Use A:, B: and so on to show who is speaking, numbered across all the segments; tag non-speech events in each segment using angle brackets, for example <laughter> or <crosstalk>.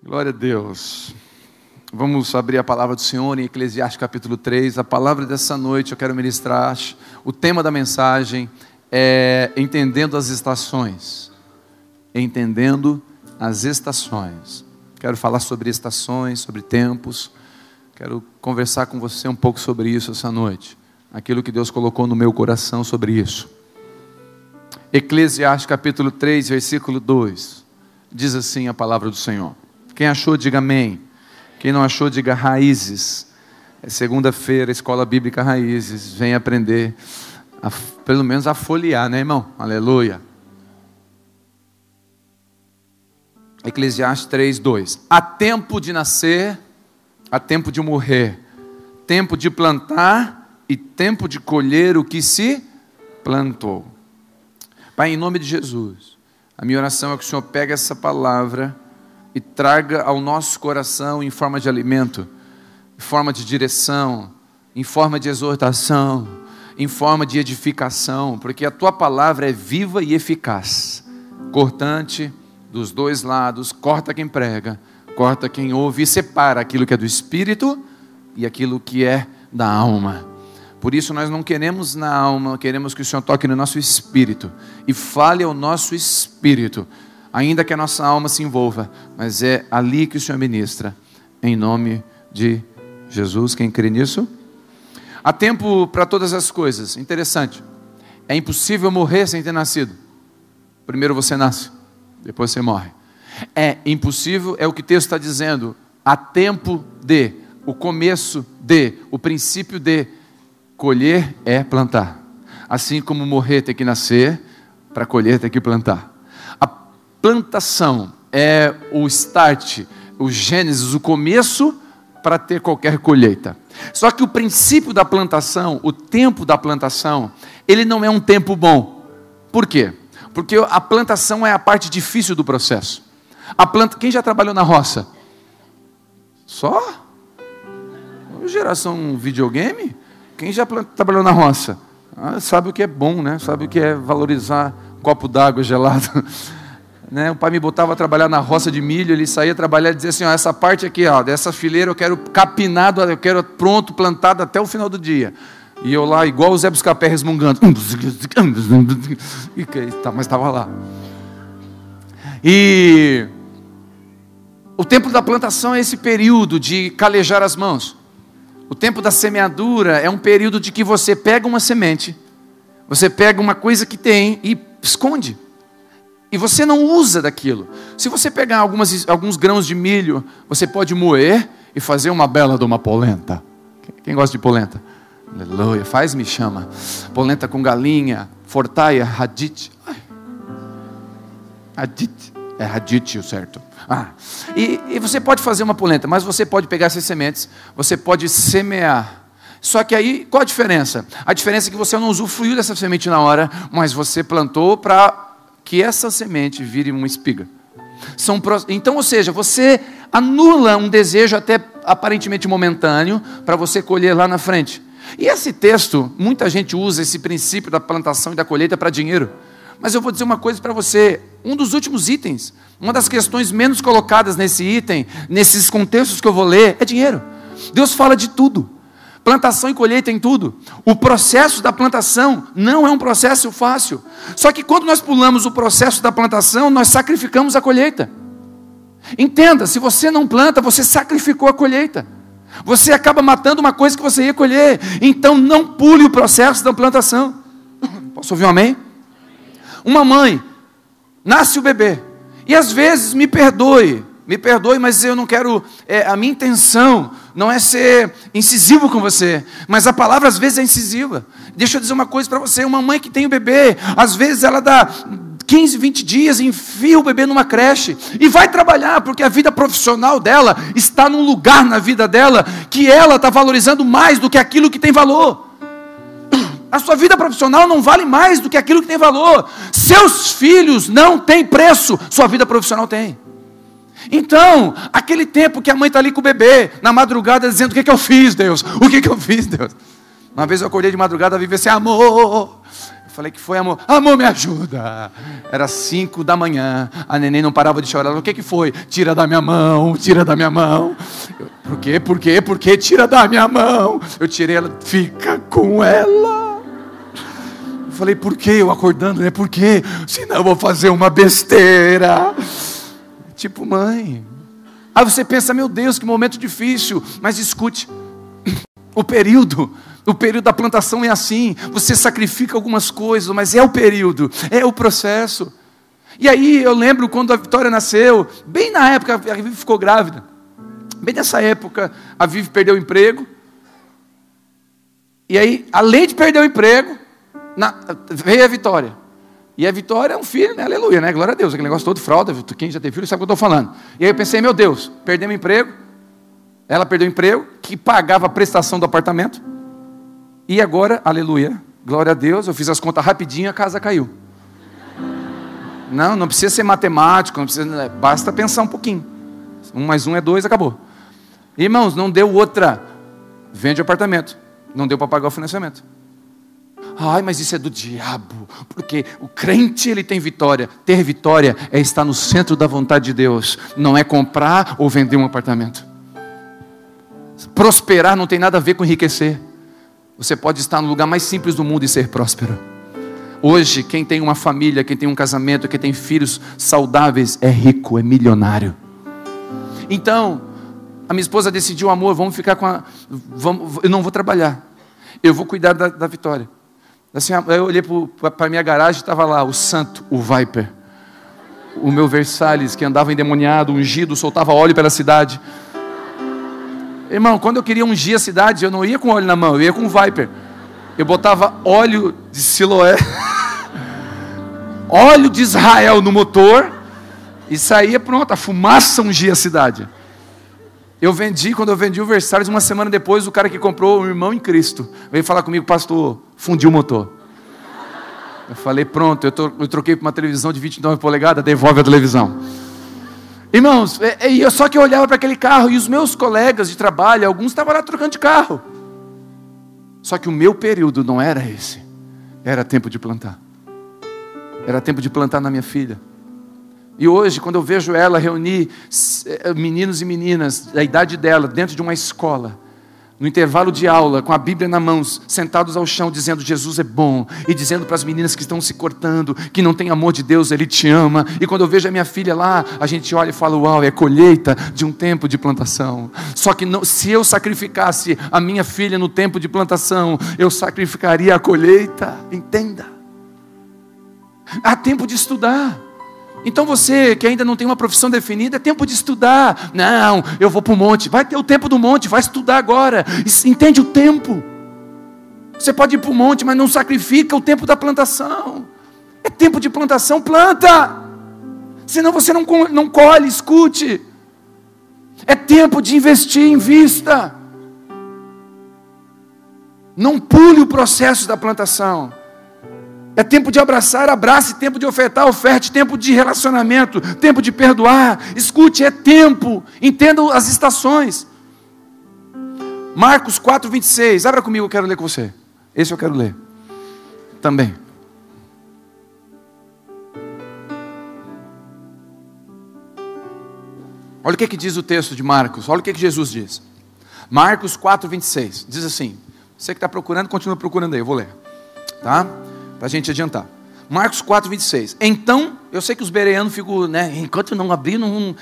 A: Glória a Deus. Vamos abrir a palavra do Senhor em Eclesiastes capítulo 3. A palavra dessa noite eu quero ministrar. O tema da mensagem é Entendendo as Estações. Entendendo as Estações. Quero falar sobre estações, sobre tempos. Quero conversar com você um pouco sobre isso essa noite. Aquilo que Deus colocou no meu coração sobre isso. Eclesiastes capítulo 3, versículo 2. Diz assim a palavra do Senhor. Quem achou, diga amém. Quem não achou, diga raízes. É segunda-feira, Escola Bíblica Raízes. Vem aprender, a, pelo menos a folhear, né, irmão? Aleluia. Eclesiastes 3, 2. Há tempo de nascer, há tempo de morrer, tempo de plantar e tempo de colher o que se plantou. Pai, em nome de Jesus, a minha oração é que o Senhor pegue essa palavra e traga ao nosso coração em forma de alimento, em forma de direção, em forma de exortação, em forma de edificação, porque a tua palavra é viva e eficaz, cortante dos dois lados, corta quem prega, corta quem ouve e separa aquilo que é do espírito e aquilo que é da alma. Por isso nós não queremos na alma, queremos que o Senhor toque no nosso espírito e fale ao nosso espírito ainda que a nossa alma se envolva, mas é ali que o Senhor ministra, em nome de Jesus. Quem crê nisso? Há tempo para todas as coisas. Interessante. É impossível morrer sem ter nascido. Primeiro você nasce, depois você morre. É impossível, é o que o texto está dizendo. Há tempo de, o começo de, o princípio de colher é plantar. Assim como morrer tem que nascer, para colher tem que plantar plantação é o start, o gênesis, o começo para ter qualquer colheita. Só que o princípio da plantação, o tempo da plantação, ele não é um tempo bom. Por quê? Porque a plantação é a parte difícil do processo. A planta, quem já trabalhou na roça? Só? Geração videogame? Quem já trabalhou na roça? Ah, sabe o que é bom, né? Sabe o que é valorizar um copo d'água gelado. Né? O pai me botava a trabalhar na roça de milho, ele saía trabalhar e dizia assim: ó, essa parte aqui, ó, dessa fileira eu quero capinado, eu quero pronto, plantado até o final do dia. E eu lá, igual o Zé Buscapé resmungando. <laughs> Tá, mas estava lá. E o tempo da plantação é esse período de calejar as mãos. O tempo da semeadura é um período de que você pega uma semente, você pega uma coisa que tem e esconde. E você não usa daquilo. Se você pegar algumas, alguns grãos de milho, você pode moer e fazer uma bela de uma polenta. Quem gosta de polenta? Aleluia, faz me chama. Polenta com galinha, fortaia, radite. Radite, é radite o certo. Ah, e, e você pode fazer uma polenta, mas você pode pegar essas sementes, você pode semear. Só que aí, qual a diferença? A diferença é que você não usufruiu dessa semente na hora, mas você plantou para que essa semente vire uma espiga. São, então, ou seja, você anula um desejo até aparentemente momentâneo para você colher lá na frente. E esse texto, muita gente usa esse princípio da plantação e da colheita para dinheiro. Mas eu vou dizer uma coisa para você: um dos últimos itens, uma das questões menos colocadas nesse item, nesses contextos que eu vou ler, é dinheiro. Deus fala de tudo. Plantação e colheita em tudo. O processo da plantação não é um processo fácil. Só que quando nós pulamos o processo da plantação, nós sacrificamos a colheita. Entenda, se você não planta, você sacrificou a colheita. Você acaba matando uma coisa que você ia colher. Então não pule o processo da plantação. <coughs> Posso ouvir um amém? Uma mãe, nasce o bebê. E às vezes, me perdoe, me perdoe, mas eu não quero. É, a minha intenção não é ser incisivo com você, mas a palavra às vezes é incisiva. Deixa eu dizer uma coisa para você: uma mãe que tem o um bebê, às vezes ela dá 15, 20 dias, enfia o bebê numa creche e vai trabalhar, porque a vida profissional dela está num lugar na vida dela que ela está valorizando mais do que aquilo que tem valor. <clears throat> A sua vida profissional não vale mais do que aquilo que tem valor. Seus filhos não têm preço, sua vida profissional tem. Então, aquele tempo que a mãe está ali com o bebê, na madrugada, dizendo: O que, que eu fiz, Deus? O que, que eu fiz, Deus? Uma vez eu acordei de madrugada, vivi assim: Amor. Falei que foi, amor. Amor, me ajuda. Era cinco da manhã. A neném não parava de chorar. O que, que foi? Tira da minha mão, tira da minha mão. Eu, por quê? Por quê? Por quê? Tira da minha mão. Eu tirei ela. Fica com ela. Eu falei, por quê? Eu acordando, né? Por quê? Senão eu vou fazer uma besteira. Tipo, mãe. Aí você pensa, meu Deus, que momento difícil. Mas escute. O período o período da plantação é assim. Você sacrifica algumas coisas, mas é o período, é o processo. E aí eu lembro quando a Vitória nasceu, bem na época a Vivi ficou grávida. Bem nessa época a Vivi perdeu o emprego. E aí, além de perder o emprego, na, veio a Vitória. E a Vitória é um filho, né? Aleluia, né? Glória a Deus. Aquele negócio todo fralda. Quem já tem filho sabe o que eu estou falando. E aí eu pensei, meu Deus, perdemos emprego. Ela perdeu o emprego, que pagava a prestação do apartamento. E agora, aleluia, glória a Deus, eu fiz as contas rapidinho, a casa caiu. Não, não precisa ser matemático, não precisa, basta pensar um pouquinho. Um mais um é dois, acabou. Irmãos, não deu outra. Vende o apartamento. Não deu para pagar o financiamento. Ai, mas isso é do diabo, porque o crente ele tem vitória. Ter vitória é estar no centro da vontade de Deus, não é comprar ou vender um apartamento. Prosperar não tem nada a ver com enriquecer. Você pode estar no lugar mais simples do mundo e ser próspero. Hoje, quem tem uma família, quem tem um casamento, quem tem filhos saudáveis, é rico, é milionário. Então, a minha esposa decidiu, amor, vamos ficar com a. Vamos, eu não vou trabalhar. Eu vou cuidar da, da Vitória. Assim, eu olhei para a minha garagem e estava lá o santo, o Viper. O meu Versalhes, que andava endemoniado, ungido, soltava óleo pela cidade. Irmão, quando eu queria ungir a cidade, eu não ia com óleo na mão, eu ia com um Viper. Eu botava óleo de Siloé, <laughs> óleo de Israel no motor, e saía pronto, a fumaça ungia a cidade. Eu vendi, quando eu vendi o Versalhes, uma semana depois, o cara que comprou, o irmão em Cristo, veio falar comigo, pastor, fundiu o motor. Eu falei, pronto, eu, tô, eu troquei para uma televisão de 29 polegadas, devolve a televisão. Irmãos, é, é, só que eu olhava para aquele carro e os meus colegas de trabalho, alguns estavam lá trocando de carro. Só que o meu período não era esse. Era tempo de plantar. Era tempo de plantar na minha filha. E hoje, quando eu vejo ela reunir eh, meninos e meninas da idade dela dentro de uma escola, no intervalo de aula, com a Bíblia na mão, sentados ao chão, dizendo: Jesus é bom, e dizendo para as meninas que estão se cortando, que não tem amor de Deus, Ele te ama. E quando eu vejo a minha filha lá, a gente olha e fala: Uau, é colheita de um tempo de plantação. Só que não, se eu sacrificasse a minha filha no tempo de plantação, eu sacrificaria a colheita, entenda. Há tempo de estudar. Então você que ainda não tem uma profissão definida, é tempo de estudar. Não, eu vou para o monte. Vai ter o tempo do monte, vai estudar agora. Entende o tempo. Você pode ir para o monte, mas não sacrifica o tempo da plantação. É tempo de plantação, planta. Senão você não, não colhe, escute. É tempo de investir, invista. Não pule o processo da plantação. É tempo de abraçar, abrace, tempo de ofertar, oferte, tempo de relacionamento, tempo de perdoar. Escute, é tempo. Entenda as estações. Marcos 4, 26. Abra comigo, eu quero ler com você. Esse eu quero ler. Também. Olha o que, que diz o texto de Marcos. Olha o que, que Jesus diz. Marcos 4, 26. Diz assim. Você que está procurando, continua procurando aí. Eu vou ler. Tá? Para a gente adiantar. Marcos 4, 26. Então, eu sei que os bereanos ficam, né? Enquanto não abrir, não.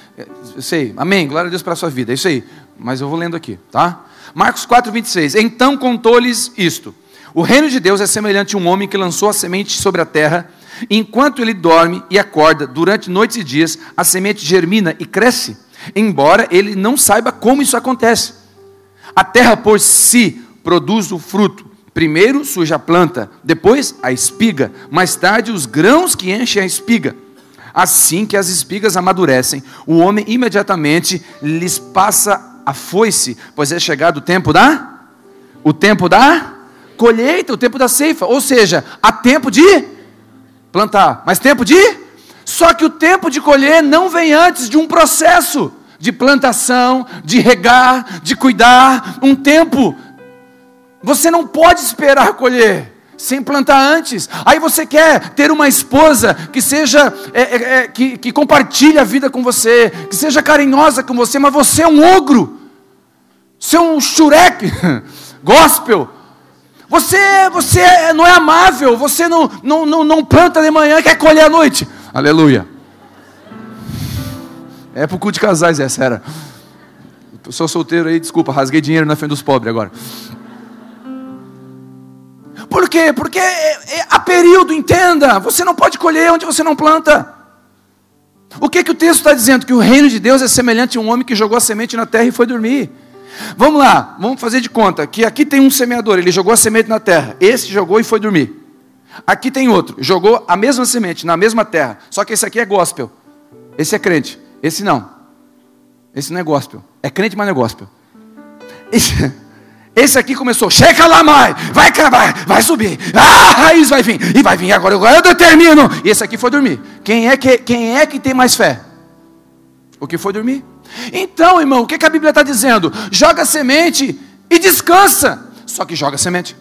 A: Eu sei. Amém. Glória a Deus pela sua vida. É isso aí. Mas eu vou lendo aqui, tá? Marcos 4, 26. Então contou-lhes isto: O reino de Deus é semelhante a um homem que lançou a semente sobre a terra. Enquanto ele dorme e acorda, durante noites e dias, a semente germina e cresce, embora ele não saiba como isso acontece. A terra por si produz o fruto Primeiro surge a planta, depois a espiga, mais tarde os grãos que enchem a espiga. Assim que as espigas amadurecem, o homem imediatamente lhes passa a foice, pois é chegado o tempo da o tempo da colheita, o tempo da ceifa, ou seja, há tempo de plantar, mas tempo de só que o tempo de colher não vem antes de um processo de plantação, de regar, de cuidar, um tempo você não pode esperar colher. sem plantar antes. Aí você quer ter uma esposa que seja, é, é, é, que, que compartilhe a vida com você, que seja carinhosa com você, mas você é um ogro, você é um xureque, <laughs> gospel. Você, você é, não é amável, você não, não, não, não planta de manhã, quer colher à noite. Aleluia. É pro culto de casais essa era. Sou solteiro aí, desculpa, rasguei dinheiro na frente dos pobres agora. Por quê? Porque é, é, há período, entenda. Você não pode colher onde você não planta. O que, que o texto está dizendo? Que o reino de Deus é semelhante a um homem que jogou a semente na terra e foi dormir. Vamos lá, vamos fazer de conta que aqui tem um semeador, ele jogou a semente na terra. Esse jogou e foi dormir. Aqui tem outro, jogou a mesma semente na mesma terra. Só que esse aqui é gospel. Esse é crente. Esse não. Esse não é gospel. É crente, mas não é gospel. Esse, <laughs> esse aqui começou, chega lá mais, vai, vai, vai subir, ah, a raiz vai vir, e vai vir agora, eu determino. E esse aqui foi dormir. Quem é que, quem é que tem mais fé? O que foi dormir? Então, irmão, o que, que a Bíblia está dizendo? Joga semente e descansa. Só que joga semente.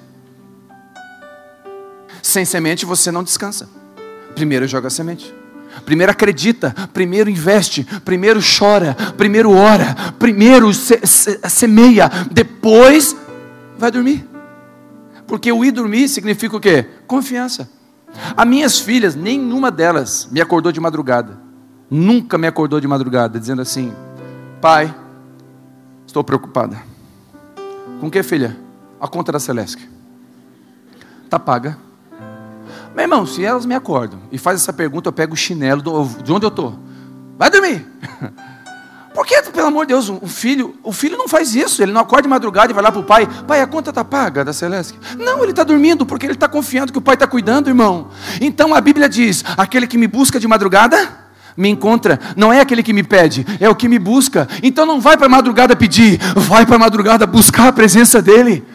A: Sem semente você não descansa. Primeiro joga semente. Primeiro acredita, primeiro investe, primeiro chora, primeiro ora, primeiro se, se, semeia, depois vai dormir. Porque o ir dormir significa o quê? Confiança. As minhas filhas, nenhuma delas me acordou de madrugada. Nunca me acordou de madrugada, dizendo assim: Pai, estou preocupada. Com que, filha? A conta da Celeste. Está paga. Meu irmão, se elas me acordam e fazem essa pergunta, eu pego o chinelo do, de onde eu estou. Vai dormir. <laughs> Porque, pelo amor de Deus, o filho, o filho não faz isso. Ele não acorda de madrugada e vai lá para o pai. Pai, a conta está paga da Celeste. Não, ele está dormindo porque ele está confiando que o pai está cuidando, irmão. Então a Bíblia diz: aquele que me busca de madrugada, me encontra. Não é aquele que me pede, é o que me busca. Então não vai para madrugada pedir, vai para madrugada buscar a presença dEle.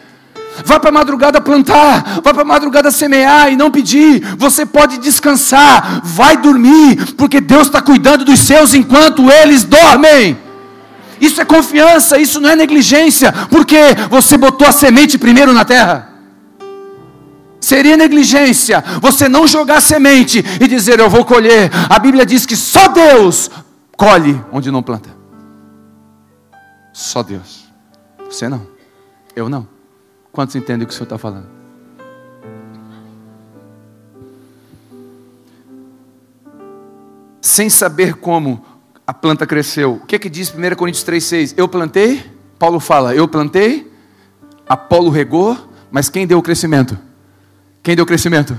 A: Vai para a madrugada plantar, vai para a madrugada semear e não pedir. Você pode descansar, vai dormir, porque Deus está cuidando dos seus enquanto eles dormem. Isso é confiança, isso não é negligência, porque você botou a semente primeiro na terra. Seria negligência você não jogar semente e dizer eu vou colher. A Bíblia diz que só Deus colhe onde não planta. Só Deus. Você não. Eu não. Quantos entendem o que o Senhor está falando? Sem saber como a planta cresceu. O que, é que diz 1 Coríntios 3,6? Eu plantei, Paulo fala, eu plantei, Apolo regou, mas quem deu o crescimento? Quem deu o crescimento?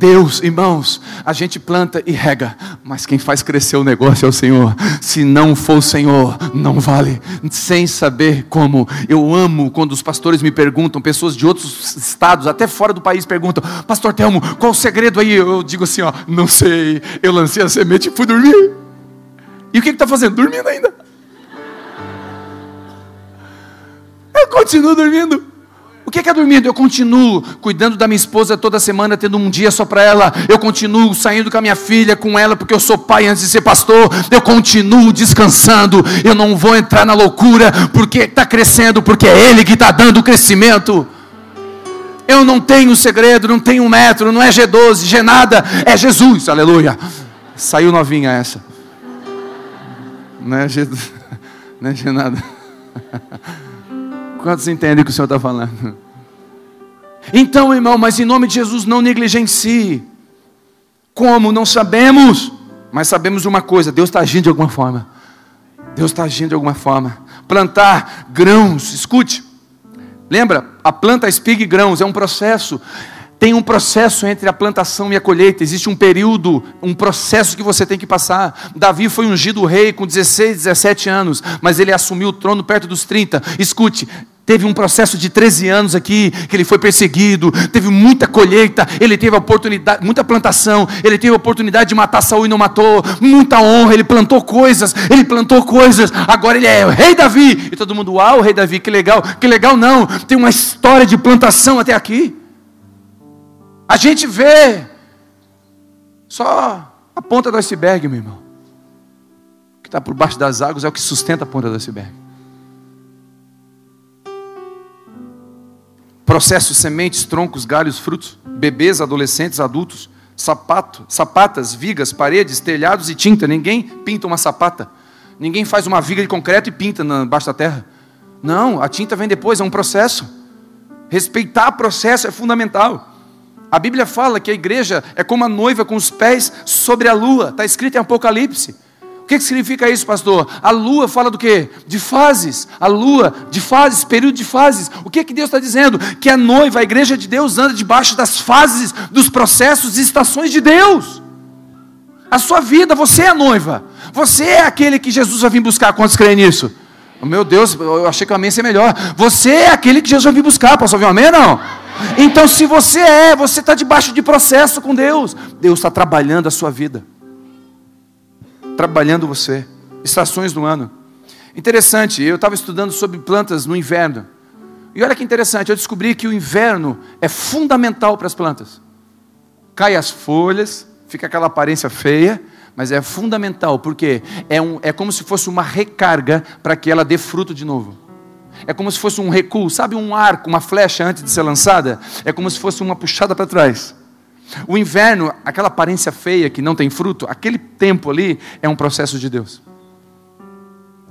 A: Deus, irmãos, a gente planta e rega, mas quem faz crescer o negócio é o Senhor. Se não for o Senhor, não vale. Sem saber como. Eu amo quando os pastores me perguntam, pessoas de outros estados, até fora do país, perguntam: Pastor Telmo, qual o segredo aí? Eu digo assim: ó, não sei. Eu lancei a semente e fui dormir. E o que está fazendo? Dormindo ainda. Eu continuo dormindo. O que é dormindo? Eu continuo cuidando da minha esposa toda semana, tendo um dia só para ela. Eu continuo saindo com a minha filha, com ela, porque eu sou pai antes de ser pastor. Eu continuo descansando. Eu não vou entrar na loucura, porque está crescendo, porque é Ele que está dando o crescimento. Eu não tenho segredo, não tenho metro, não é G12, G nada, é Jesus, aleluia. Saiu novinha essa. Não é G, <laughs> não é G nada. <laughs> Quantos entendem o que o Senhor está falando? Então, irmão, mas em nome de Jesus, não negligencie. Como? Não sabemos. Mas sabemos uma coisa: Deus está agindo de alguma forma. Deus está agindo de alguma forma. Plantar grãos, escute. Lembra? A planta, a espiga e grãos é um processo. Tem um processo entre a plantação e a colheita, existe um período, um processo que você tem que passar. Davi foi ungido rei com 16, 17 anos, mas ele assumiu o trono perto dos 30. Escute, Teve um processo de 13 anos aqui, que ele foi perseguido, teve muita colheita, ele teve oportunidade, muita plantação, ele teve a oportunidade de matar Saul e não matou, muita honra, ele plantou coisas, ele plantou coisas, agora ele é o rei Davi, e todo mundo, uau, rei Davi, que legal, que legal não, tem uma história de plantação até aqui. A gente vê só a ponta do iceberg, meu irmão. O que está por baixo das águas é o que sustenta a ponta do iceberg. Processo, sementes, troncos, galhos, frutos, bebês, adolescentes, adultos, sapato, sapatas, vigas, paredes, telhados e tinta. Ninguém pinta uma sapata. Ninguém faz uma viga de concreto e pinta embaixo da terra. Não, a tinta vem depois, é um processo. Respeitar processo é fundamental. A Bíblia fala que a igreja é como a noiva com os pés sobre a lua. Está escrito em Apocalipse. O que, que significa isso, pastor? A lua fala do quê? De fases. A lua, de fases, período de fases. O que, que Deus está dizendo? Que a noiva, a igreja de Deus, anda debaixo das fases, dos processos e estações de Deus. A sua vida, você é a noiva. Você é aquele que Jesus vai vir buscar. Quantos creem nisso? Meu Deus, eu achei que o amém ia ser melhor. Você é aquele que Jesus vai vir buscar. Posso ouvir um amém? Não. Então, se você é, você está debaixo de processo com Deus. Deus está trabalhando a sua vida, trabalhando você. Estações do ano. Interessante, eu estava estudando sobre plantas no inverno. E olha que interessante, eu descobri que o inverno é fundamental para as plantas. Cai as folhas, fica aquela aparência feia, mas é fundamental, porque é, um, é como se fosse uma recarga para que ela dê fruto de novo. É como se fosse um recuo, sabe um arco, uma flecha antes de ser lançada? É como se fosse uma puxada para trás. O inverno, aquela aparência feia que não tem fruto, aquele tempo ali é um processo de Deus.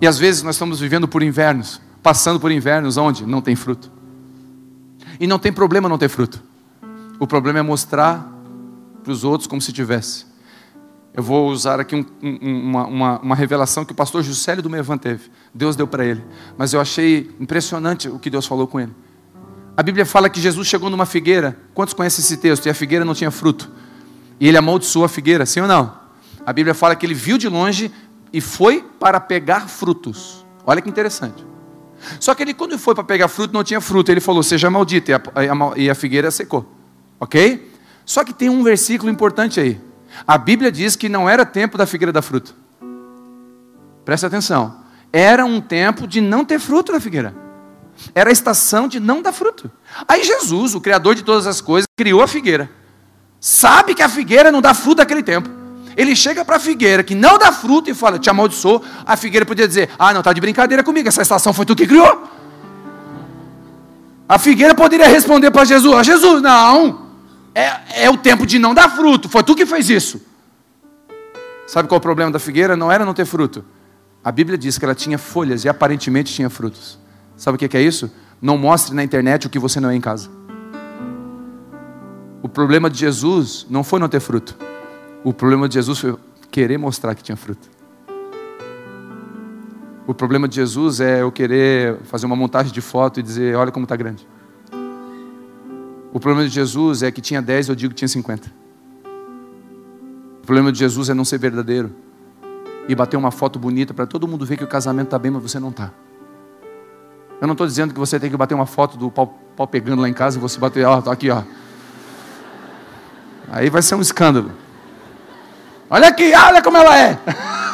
A: E às vezes nós estamos vivendo por invernos, passando por invernos onde não tem fruto. E não tem problema não ter fruto. O problema é mostrar para os outros como se tivesse. Eu vou usar aqui um, um, uma, uma, uma, revelação que o pastor Juscelio do Mevan teve. Deus deu para ele. Mas eu achei impressionante o que Deus falou com ele. A Bíblia fala que Jesus chegou numa figueira. Quantos conhecem esse texto? E a figueira não tinha fruto. E ele amaldiçoou a figueira, sim ou não? A Bíblia fala que ele viu de longe e foi para pegar frutos. Olha que interessante. Só que ele, quando foi para pegar fruto, não tinha fruto. Ele falou: Seja maldito. E a, a, a figueira secou. Ok? Só que tem um versículo importante aí. A Bíblia diz que não era tempo da figueira dar fruto. Presta atenção. Era um tempo de não ter fruto da figueira. Era a estação de não dar fruto. Aí Jesus, o Criador de todas as coisas, criou a figueira. Sabe que a figueira não dá fruto naquele tempo. Ele chega para a figueira que não dá fruto e fala: Te amaldiçoou. A figueira podia dizer: Ah, não, está de brincadeira comigo. Essa estação foi tu que criou. A figueira poderia responder para Jesus: ah, Jesus, não é, é o tempo de não dar fruto. Foi tu que fez isso. Sabe qual é o problema da figueira? Não era não ter fruto. A Bíblia diz que ela tinha folhas e aparentemente tinha frutos. Sabe o que é isso? Não mostre na internet o que você não é em casa. O problema de Jesus não foi não ter fruto. O problema de Jesus foi querer mostrar que tinha fruto. O problema de Jesus é eu querer fazer uma montagem de foto e dizer: olha como está grande. O problema de Jesus é que tinha 10, eu digo que tinha 50. O problema de Jesus é não ser verdadeiro. E bater uma foto bonita para todo mundo ver que o casamento está bem, mas você não está. Eu não estou dizendo que você tem que bater uma foto do pau, pau pegando lá em casa e você bater, ó, está aqui, ó. Aí vai ser um escândalo. Olha aqui, olha como ela é. <laughs>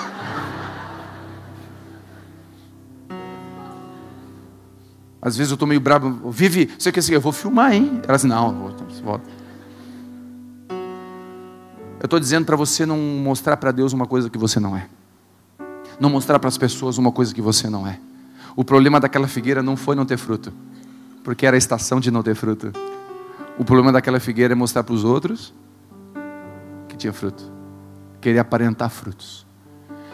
A: Às vezes eu estou meio bravo. Vive, você quer dizer, eu vou filmar, hein? Ela assim, não, vou, volta. Eu estou dizendo para você não mostrar para Deus uma coisa que você não é. Não mostrar para as pessoas uma coisa que você não é. O problema daquela figueira não foi não ter fruto, porque era a estação de não ter fruto. O problema daquela figueira é mostrar para os outros que tinha fruto, querer aparentar frutos.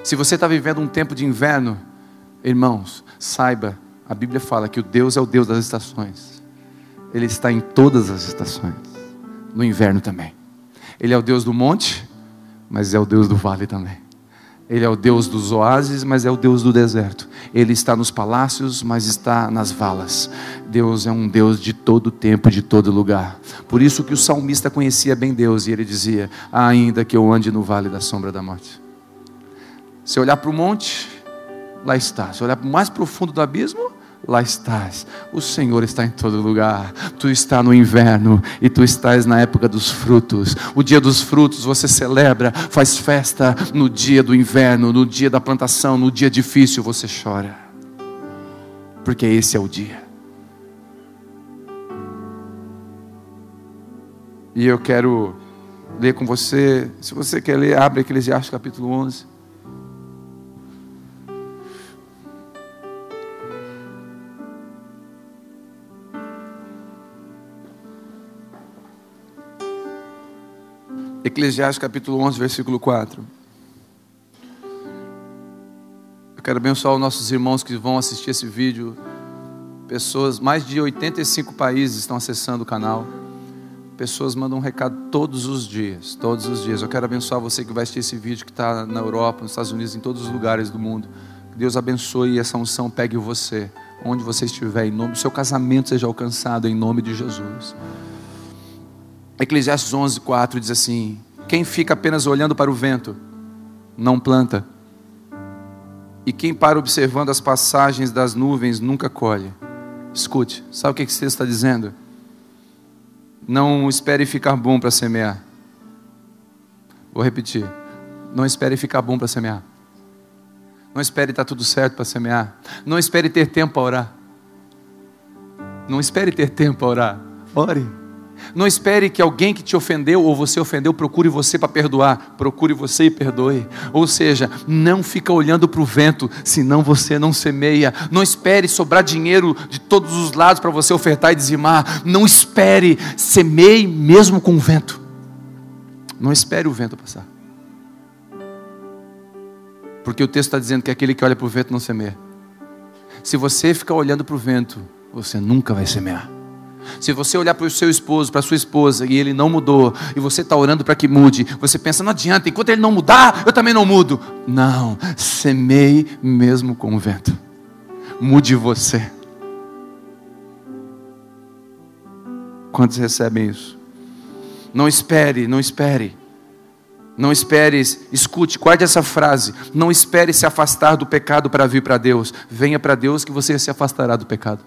A: Se você está vivendo um tempo de inverno, irmãos, saiba a Bíblia fala que o Deus é o Deus das estações. Ele está em todas as estações, no inverno também. Ele é o Deus do monte, mas é o Deus do vale também. Ele é o Deus dos oásis, mas é o Deus do deserto. Ele está nos palácios, mas está nas valas. Deus é um Deus de todo tempo, de todo lugar. Por isso que o salmista conhecia bem Deus e ele dizia: Ainda que eu ande no vale da sombra da morte. Se olhar para o monte, lá está. Se olhar para o mais profundo do abismo, lá estás. O Senhor está em todo lugar. Tu está no inverno e tu estás na época dos frutos. O dia dos frutos você celebra, faz festa no dia do inverno, no dia da plantação, no dia difícil você chora. Porque esse é o dia. E eu quero ler com você, se você quer ler, abre Eclesiastes capítulo 11. Eclesiastes capítulo 11, versículo 4. Eu quero abençoar os nossos irmãos que vão assistir esse vídeo. Pessoas, mais de 85 países estão acessando o canal. Pessoas mandam um recado todos os dias, todos os dias. Eu quero abençoar você que vai assistir esse vídeo, que está na Europa, nos Estados Unidos, em todos os lugares do mundo. Que Deus abençoe e essa unção pegue você, onde você estiver, em nome do seu casamento seja alcançado, em nome de Jesus. Eclesiastes 11, 4 diz assim: Quem fica apenas olhando para o vento, não planta. E quem para observando as passagens das nuvens nunca colhe. Escute, sabe o que texto está dizendo? Não espere ficar bom para semear. Vou repetir. Não espere ficar bom para semear. Não espere estar tudo certo para semear. Não espere ter tempo para orar. Não espere ter tempo para orar. Ore. Não espere que alguém que te ofendeu ou você ofendeu procure você para perdoar. Procure você e perdoe. Ou seja, não fica olhando para o vento, senão você não semeia. Não espere sobrar dinheiro de todos os lados para você ofertar e dizimar. Não espere, semeie mesmo com o vento. Não espere o vento passar. Porque o texto está dizendo que aquele que olha para o vento não semeia. Se você ficar olhando para o vento, você nunca vai semear. Se você olhar para o seu esposo, para sua esposa, e ele não mudou, e você está orando para que mude, você pensa, não adianta, enquanto ele não mudar, eu também não mudo. Não, semeie mesmo com o vento. Mude você. Quantos recebem isso? Não espere, não espere. Não espere, escute, guarde essa frase. Não espere se afastar do pecado para vir para Deus. Venha para Deus que você se afastará do pecado.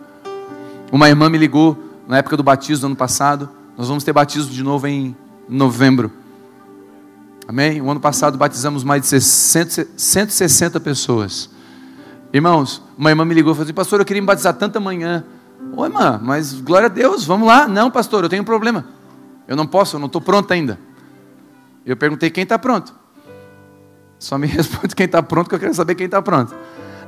A: Uma irmã me ligou na época do batismo do ano passado. Nós vamos ter batismo de novo em novembro. Amém? O ano passado batizamos mais de 60, 160 pessoas. Irmãos, uma irmã me ligou e falou assim: Pastor, eu queria me batizar tanta manhã. Ô irmã, mas glória a Deus, vamos lá. Não, pastor, eu tenho um problema. Eu não posso, eu não estou pronto ainda. Eu perguntei quem está pronto. Só me <laughs> responde quem está pronto, que eu quero saber quem está pronto.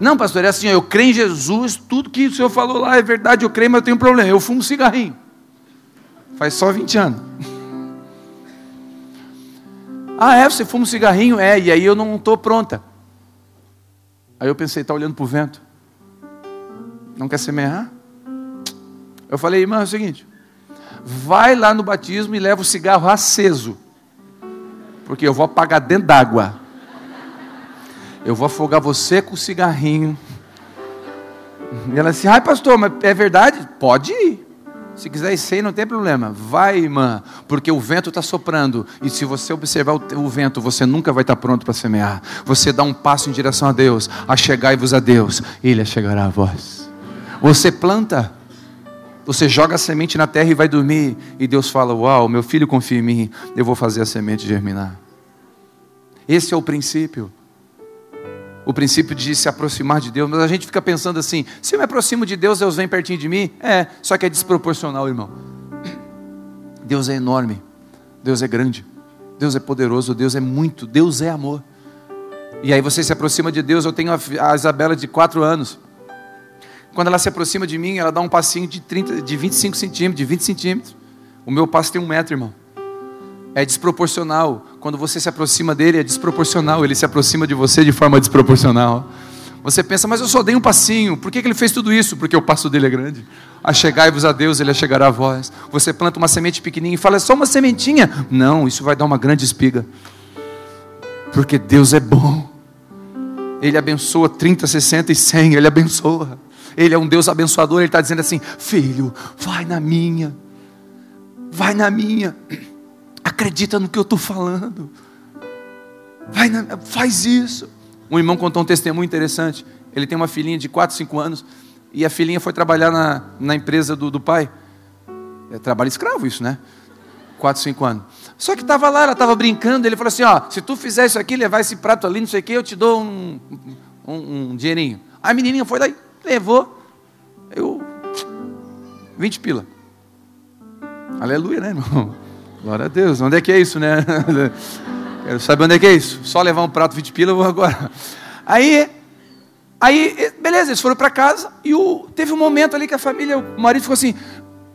A: Não, pastor, é assim, eu creio em Jesus, tudo que o senhor falou lá é verdade, eu creio, mas eu tenho um problema. Eu fumo cigarrinho. Faz só 20 anos. <laughs> Ah, é? Você fuma um cigarrinho? É, e aí eu não estou pronta. Aí eu pensei, está olhando para o vento. Não quer semear? Eu falei, irmão, é o seguinte: vai lá no batismo e leva o cigarro aceso. Porque eu vou apagar dentro d'água. Eu vou afogar você com o cigarrinho. E ela disse: Ai, pastor, mas é verdade? Pode ir. Se quiser ir sem, não tem problema. Vai, irmã, porque o vento está soprando. E se você observar o, o, vento, você nunca vai estar tá pronto para semear. Você dá um passo em direção a Deus. Achegai-vos a Deus, Ele chegará a vós. Você planta, você joga a semente na terra e vai dormir. E Deus fala: Uau, meu filho confia em mim, eu vou fazer a semente germinar. Esse é o princípio o princípio de se aproximar de Deus, mas a gente fica pensando assim: se eu me aproximo de Deus, Deus vem pertinho de mim? É, só que é desproporcional, irmão. Deus é enorme, Deus é grande, Deus é poderoso, Deus é muito, Deus é amor. E aí você se aproxima de Deus, eu tenho a Isabela de 4 anos. Quando ela se aproxima de mim, ela dá um passinho de, 30, de 25 centímetros, de 20 centímetros. O meu passo tem um metro, irmão é desproporcional. Quando você se aproxima dele, é desproporcional. Ele se aproxima de você de forma desproporcional. Você pensa, mas eu só dei um passinho. Por que, que ele fez tudo isso? Porque o passo dele é grande. Achegai-vos a Deus, ele chegará a vós. Você planta uma semente pequenininha e fala, é só uma sementinha. Não, isso vai dar uma grande espiga. Porque Deus é bom. Ele abençoa 30, 60 e 100. Ele abençoa. Ele é um Deus abençoador. Ele está dizendo assim: Filho, vai na minha. Vai na minha. Acredita no que eu estou falando. Vai na, faz isso. Um irmão contou um testemunho interessante. Ele tem uma filhinha de 4, 5 anos. E a filhinha foi trabalhar na, na empresa do, do pai. É trabalho escravo isso, né? 4, 5 anos. Só que estava lá, ela estava brincando. Ele falou assim: Ó, se tu fizer isso aqui, levar esse prato ali, não sei o que, eu te dou um, um, um dinheirinho. A menininha foi lá e levou. Eu. 20 pila. Aleluia, né, irmão? Glória a Deus. Onde é que é isso, né? <laughs> Quero saber onde é que é isso. Só levar um prato de pila, eu vou agora. Aí, aí, beleza, eles foram para casa e o, teve um momento ali que a família, o marido ficou assim: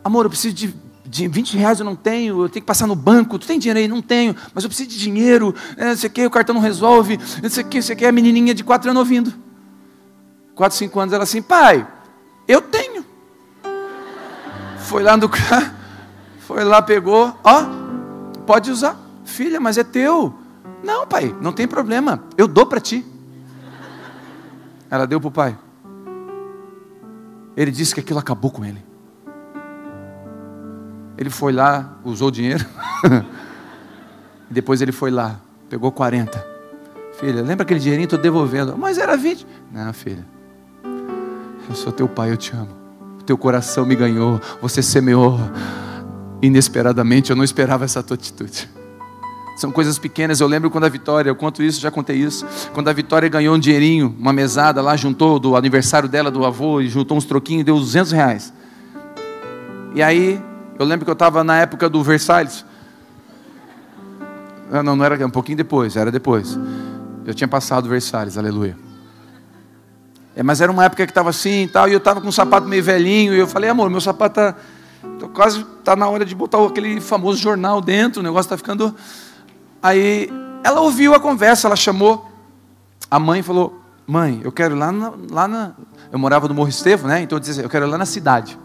A: Amor, eu preciso de de 20 reais eu não tenho, eu tenho que passar no banco, tu tem dinheiro aí? Não tenho, mas eu preciso de dinheiro, é, não sei o o cartão não resolve, não sei o que, não sei o que, a menininha de 4 anos ouvindo. 4, 5 anos, ela assim, pai, eu tenho. Foi lá no <laughs> foi lá, pegou, ó, pode usar. Filha, mas é teu. Não, pai, não tem problema, eu dou para ti. Ela deu para o pai. Ele disse que aquilo acabou com ele. Ele foi lá, usou o dinheiro. <laughs> Depois ele foi lá, pegou 40. Filha, lembra aquele dinheirinho? Estou devolvendo. Mas era 20. Não, filha. Eu sou teu pai, eu te amo. Teu coração me ganhou. Você semeou inesperadamente. Eu não esperava essa tua atitude. São coisas pequenas. Eu lembro quando a Vitória, eu conto isso, já contei isso. Quando a Vitória ganhou um dinheirinho, uma mesada lá, juntou do aniversário dela, do avô, e juntou uns troquinhos, deu 200 reais. E aí, eu lembro que eu estava na época do Versalhes. Não, não era um pouquinho depois, era depois. Eu tinha passado Versalhes, aleluia. É, mas era uma época que estava assim e tal, e eu estava com um sapato meio velhinho, e eu falei, amor, meu sapato está quase está na hora de botar aquele famoso jornal dentro, o negócio está ficando Aí ela ouviu a conversa, ela chamou a mãe e falou: Mãe, eu quero ir lá na, lá na. Eu morava no Morro Estevo, né? Então eu disse: Eu quero ir lá na cidade.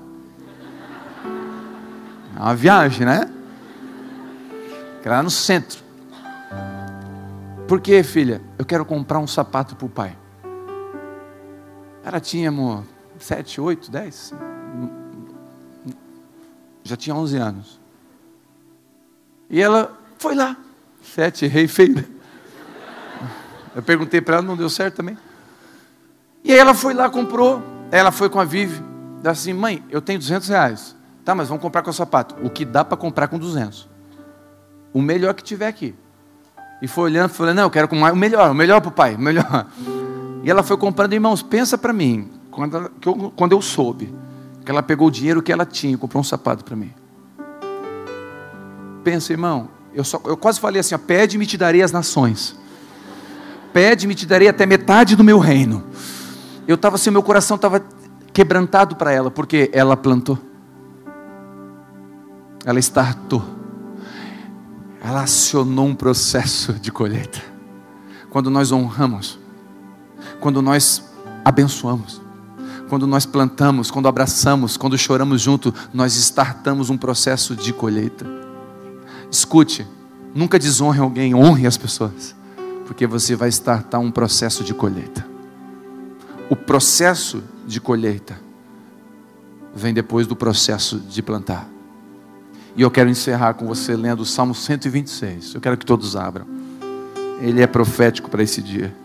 A: É uma viagem, né? Quero ir lá no centro. Por que, filha? Eu quero comprar um sapato para o pai. Ela tinha, amor, sete, oito, dez. Já tinha onze anos. E ela foi lá. Sete, <laughs> rei feira. Eu perguntei para ela, não deu certo também. E aí ela foi lá, comprou. Ela foi com a Vivi. Disse assim, mãe, eu tenho 200 reais. Tá, mas vamos comprar com o sapato. O que dá para comprar com 200. O melhor que tiver aqui. E foi olhando, falando, não, eu quero com o melhor, o melhor para o pai, o melhor. E ela foi comprando, irmãos, pensa para mim, ela, quando eu soube que ela pegou o dinheiro que ela tinha e comprou um sapato para mim. Pensa, irmão, eu, só, eu quase falei assim: pede-me e te darei as nações. Pede-me e te darei até metade do meu reino. Eu estava assim, meu coração estava quebrantado para ela, porque ela plantou, ela startou, ela acionou um processo de colheita. Quando nós honramos, quando nós abençoamos, quando nós plantamos, quando abraçamos, quando choramos junto, nós startamos um processo de colheita. Escute, nunca desonre alguém, honre as pessoas, porque você vai startar um processo de colheita. O processo de colheita vem depois do processo de plantar. E eu quero encerrar com você lendo o Salmo 126. Eu quero que todos abram. Ele é profético para esse dia.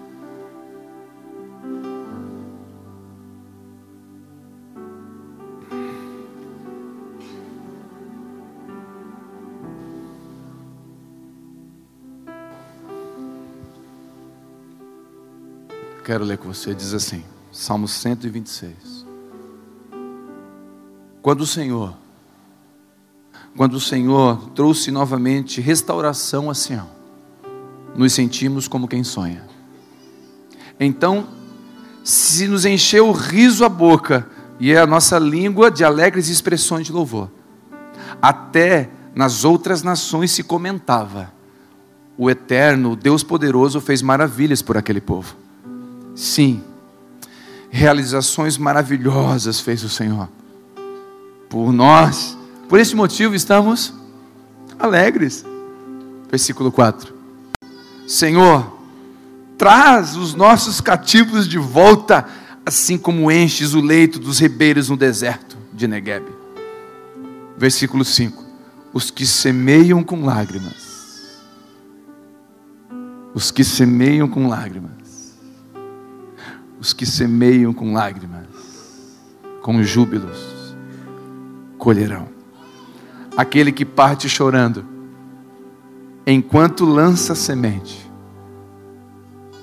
A: Quero ler com você, diz assim, Salmo 126. Quando o Senhor, quando o Senhor trouxe novamente restauração a Sião, nos sentimos como quem sonha. Então, se nos encheu o riso a boca e a nossa língua de alegres expressões de louvor, até nas outras nações se comentava: o Eterno, o Deus poderoso, fez maravilhas por aquele povo. Sim, realizações maravilhosas fez o Senhor por nós. Por esse motivo estamos alegres. Versículo 4. Senhor, traz os nossos cativos de volta, assim como enches o leito dos ribeiros no deserto de Negueb. Versículo 5. Os que semeiam com lágrimas. Os que semeiam com lágrimas os que semeiam com lágrimas, com júbilos, colherão. Aquele que parte chorando, enquanto lança semente.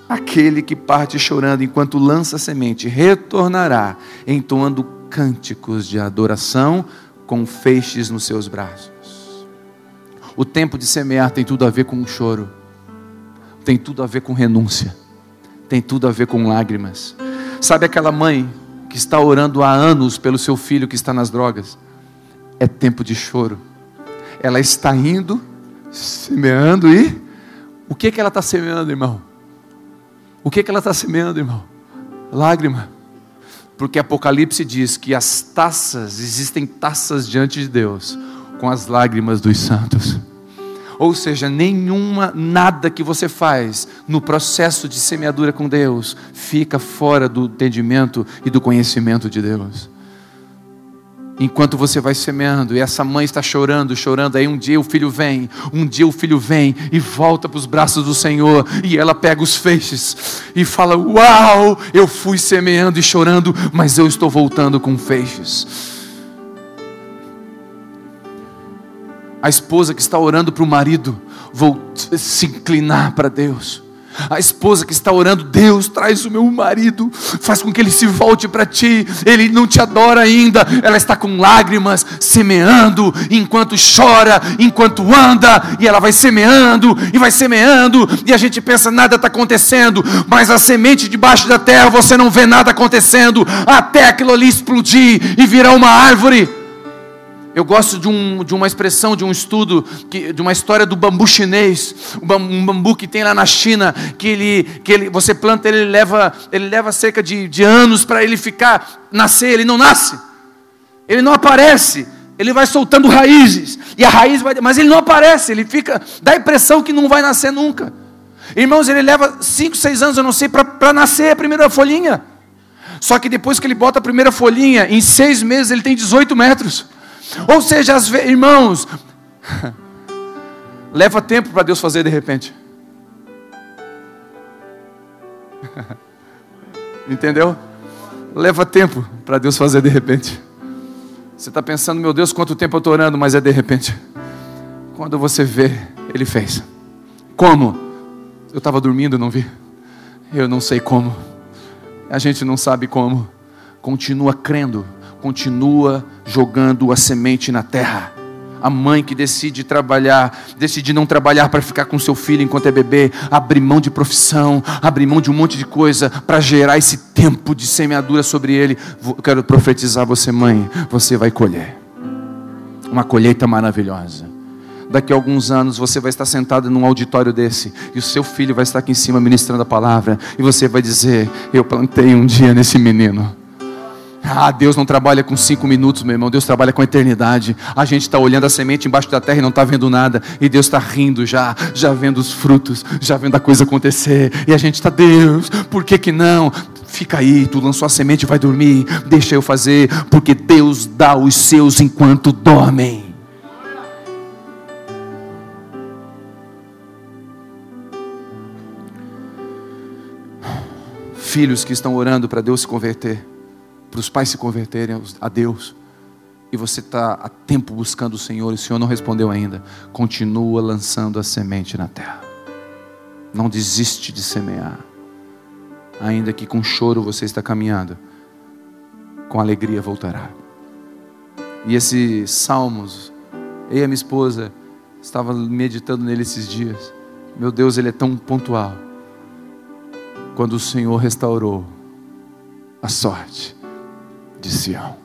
A: Aquele que parte chorando enquanto lança semente, retornará entoando cânticos de adoração com feixes nos seus braços. O tempo de semear tem tudo a ver com choro, tem tudo a ver com renúncia tem tudo a ver com lágrimas. Sabe aquela mãe que está orando há anos pelo seu filho que está nas drogas? É tempo de choro, ela está indo, semeando e o que que ela está semeando, irmão? O que que ela está semeando, irmão? Lágrima. Porque Apocalipse diz que as taças, existem taças diante de Deus, com as lágrimas dos santos. Ou seja, nenhuma, nada que você faz no processo de semeadura com Deus fica fora do entendimento e do conhecimento de Deus enquanto você vai semeando, e essa mãe está chorando, chorando, aí um dia o filho vem, um dia o filho vem e volta para os braços do Senhor, e ela pega os feixes e fala: Uau, eu fui semeando e chorando, mas eu estou voltando com feixes. A esposa que está orando para o marido, se inclinar para Deus a esposa que está orando, Deus, traz o meu marido, faz com que ele se volte para ti. Ele não te adora ainda, ela está com lágrimas, semeando, enquanto chora, enquanto anda, e ela vai semeando, e vai semeando, e a gente pensa, nada está acontecendo, mas a semente debaixo da terra, você não vê nada acontecendo, até aquilo ali explodir e virar uma árvore. Eu gosto de, um, de uma expressão, de um estudo, que, de uma história do bambu chinês, um bambu que tem lá na China, que ele, que ele, você planta ele, leva, ele leva cerca de, de anos para ele ficar, nascer, ele não nasce, ele não aparece, ele vai soltando raízes, e a raiz vai, mas ele não aparece, ele fica, dá a impressão que não vai nascer nunca. Irmãos, ele leva 5, 6 anos, eu não sei, para nascer a primeira folhinha. Só que depois que ele bota a primeira folhinha, em seis meses ele tem 18 metros. Ou seja, as irmãos, <laughs> leva tempo para Deus fazer de repente. <laughs> Entendeu? Leva tempo para Deus fazer de repente. Você está pensando, meu Deus, quanto tempo eu estou orando, mas é de repente. Quando você vê, Ele fez. Como? Eu estava dormindo, não vi. Eu não sei como. A gente não sabe como. Continua crendo continua jogando a semente na terra. A mãe que decide trabalhar, decide não trabalhar para ficar com seu filho enquanto é bebê, abrir mão de profissão, abrir mão de um monte de coisa para gerar esse tempo de semeadura sobre ele. Eu quero profetizar você, mãe, você vai colher. Uma colheita maravilhosa. Daqui a alguns anos você vai estar sentado num auditório desse e o seu filho vai estar aqui em cima ministrando a palavra e você vai dizer: Eu plantei um dia nesse menino. Ah, Deus não trabalha com cinco minutos, meu irmão. Deus trabalha com a eternidade. A gente está olhando a semente embaixo da terra e não está vendo nada. E Deus está rindo já, já vendo os frutos, já vendo a coisa acontecer. E a gente está, Deus, por que que não? Fica aí, tu lançou a semente, vai dormir. Deixa eu fazer, porque Deus dá os seus enquanto dormem. Filhos que estão orando para Deus se converter para os pais se converterem a Deus, e você está há tempo buscando o Senhor e o Senhor não respondeu ainda, continua lançando a semente na terra. Não desiste de semear, ainda que com choro você está caminhando, com alegria voltará. E esses salmos, eu e a minha esposa estava meditando nele esses dias. Meu Deus, ele é tão pontual. Quando o Senhor restaurou a sorte de Sião.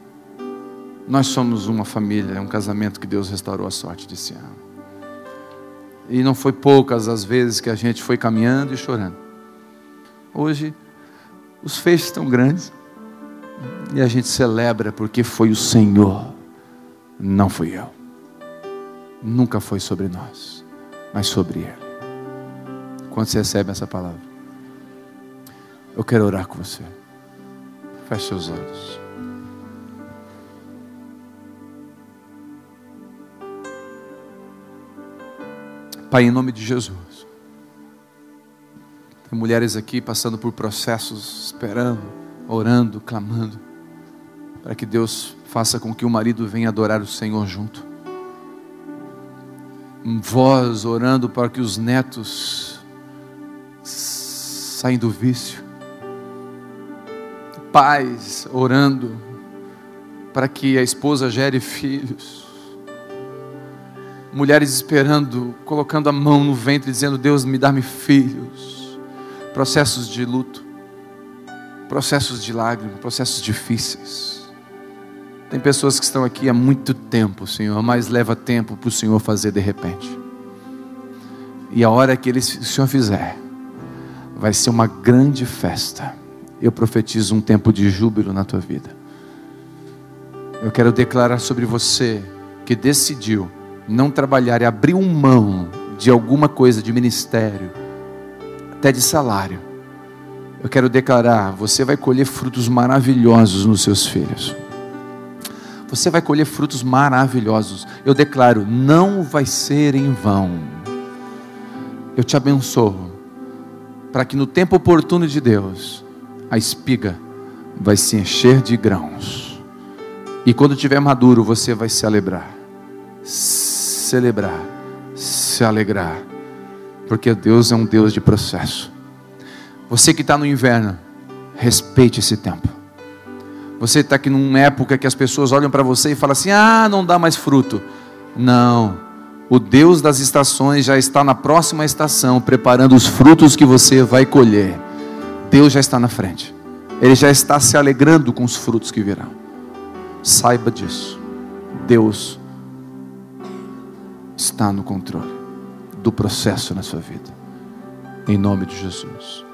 A: Nós somos uma família, é um casamento que Deus restaurou a sorte de Sião. E não foi poucas as vezes que a gente foi caminhando e chorando. Hoje, os feixes estão grandes e a gente celebra porque foi o Senhor, não fui eu. Nunca foi sobre nós, mas sobre Ele. Quando você recebe essa palavra, eu quero orar com você. Feche seus olhos. Pai, em nome de Jesus. Tem mulheres aqui passando por processos, esperando, orando, clamando, para que Deus faça com que o marido venha adorar o Senhor junto. Vós orando para que os netos saiam do vício. Pais orando para que a esposa gere filhos mulheres esperando, colocando a mão no ventre, dizendo: Deus, me dá-me filhos. Processos de luto, processos de lágrimas, processos difíceis. Tem pessoas que estão aqui há muito tempo, Senhor, mas leva tempo para o Senhor fazer de repente. E a hora que ele, o Senhor fizer, vai ser uma grande festa. Eu profetizo um tempo de júbilo na tua vida. Eu quero declarar sobre você que decidiu não trabalhar e abriu mão de alguma coisa de ministério, até de salário. Eu quero declarar: você vai colher frutos maravilhosos nos seus filhos. Você vai colher frutos maravilhosos. Eu declaro: não vai ser em vão. Eu te abençoo, para que no tempo oportuno de Deus, a espiga vai se encher de grãos. E quando tiver maduro, você vai se alegrar. Celebrar, se alegrar. Porque Deus é um Deus de processo. Você que está no inverno, respeite esse tempo. Você está aqui numa época que as pessoas olham para você e falam assim: ah, não dá mais fruto. Não. O Deus das estações já está na próxima estação, preparando os frutos que você vai colher. Deus já está na frente. Ele já está se alegrando com os frutos que virão. Saiba disso. Deus está no controle do processo na sua vida. Em nome de Jesus.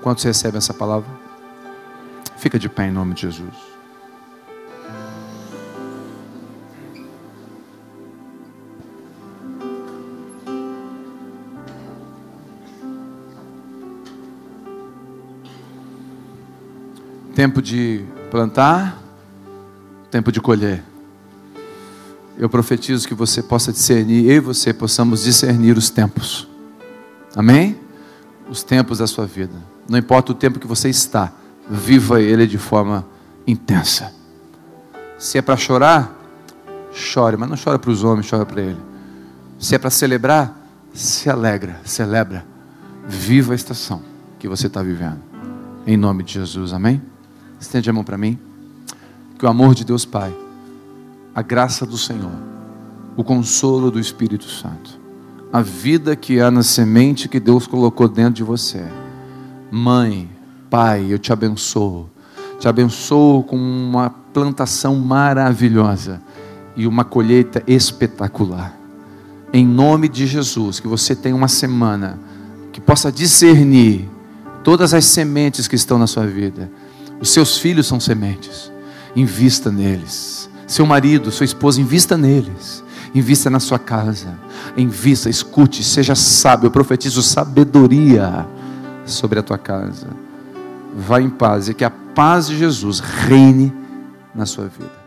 A: Quantos recebem essa palavra? Fica de pé em nome de Jesus. Tempo de plantar, tempo de colher. Eu profetizo que você possa discernir, eu e você possamos discernir os tempos. Amém? Os tempos da sua vida. Não importa o tempo que você está, viva ele de forma intensa. Se é para chorar, chore, mas não chora para os homens, chora para ele. Se é para celebrar, se alegra, celebra. Viva a estação que você está vivendo. Em nome de Jesus, amém? Estende a mão para mim. Que o amor de Deus Pai, a graça do Senhor, o consolo do Espírito Santo, a vida que há na semente que Deus colocou dentro de você Mãe, pai, eu te abençoo. Te abençoo com uma plantação maravilhosa e uma colheita espetacular. Em nome de Jesus, que você tenha uma semana que possa discernir todas as sementes que estão na sua vida. Os seus filhos são sementes. Invista neles. Seu marido, sua esposa, invista neles. Invista na sua casa. Invista, escute, seja sábio. Eu profetizo sabedoria sobre a tua casa. Vá em paz e que a paz de Jesus reine na sua vida.